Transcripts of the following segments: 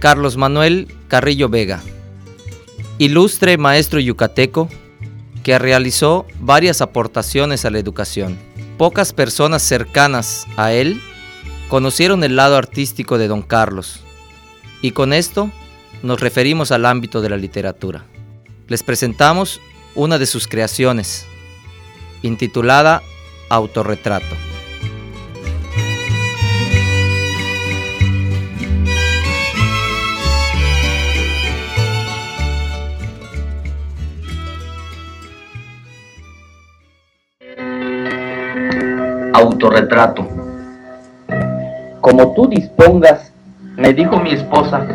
Carlos Manuel Carrillo Vega, ilustre maestro yucateco que realizó varias aportaciones a la educación. Pocas personas cercanas a él conocieron el lado artístico de don Carlos y con esto nos referimos al ámbito de la literatura. Les presentamos una de sus creaciones, intitulada Autorretrato. Autorretrato. Como tú dispongas, me dijo mi esposa,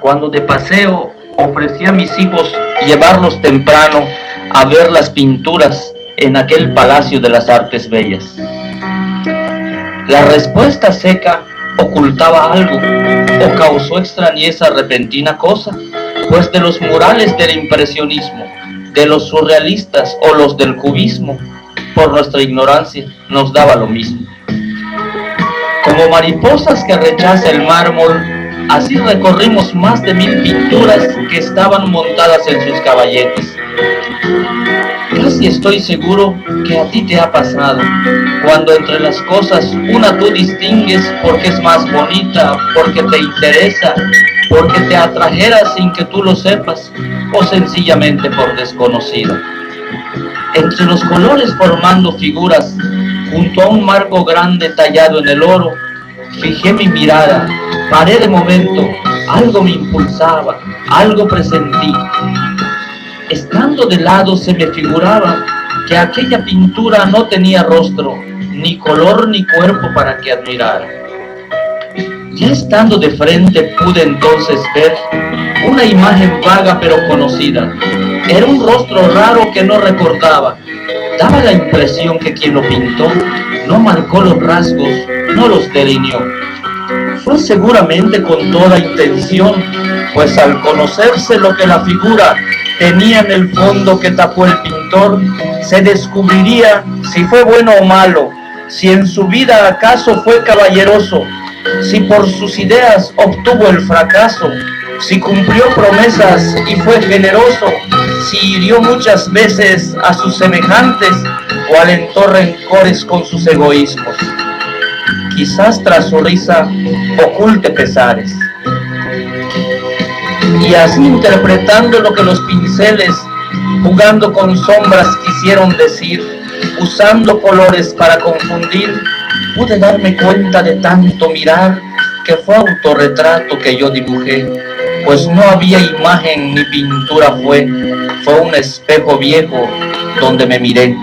cuando de paseo ofrecí a mis hijos llevarlos temprano a ver las pinturas en aquel Palacio de las Artes Bellas. La respuesta seca ocultaba algo o causó extrañeza repentina cosa, pues de los murales del impresionismo, de los surrealistas o los del cubismo, por nuestra ignorancia, nos daba lo mismo. Como mariposas que rechaza el mármol, así recorrimos más de mil pinturas que estaban montadas en sus caballetes. Casi estoy seguro que a ti te ha pasado, cuando entre las cosas una tú distingues porque es más bonita, porque te interesa, porque te atrajera sin que tú lo sepas, o sencillamente por desconocida entre los colores formando figuras, junto a un marco grande tallado en el oro, fijé mi mirada, paré de momento, algo me impulsaba, algo presentí. Estando de lado se me figuraba que aquella pintura no tenía rostro, ni color ni cuerpo para que admirara. Ya estando de frente pude entonces ver una imagen vaga pero conocida, era un rostro raro que no recordaba. Daba la impresión que quien lo pintó no marcó los rasgos, no los delineó. Fue seguramente con toda intención, pues al conocerse lo que la figura tenía en el fondo que tapó el pintor, se descubriría si fue bueno o malo, si en su vida acaso fue caballeroso, si por sus ideas obtuvo el fracaso, si cumplió promesas y fue generoso, si hirió muchas veces a sus semejantes o alentó rencores con sus egoísmos. Quizás tras su risa oculte pesares. Y así interpretando lo que los pinceles, jugando con sombras quisieron decir, usando colores para confundir, pude darme cuenta de tanto mirar que fue autorretrato que yo dibujé pues no había imagen ni pintura fue, fue un espejo viejo donde me miré.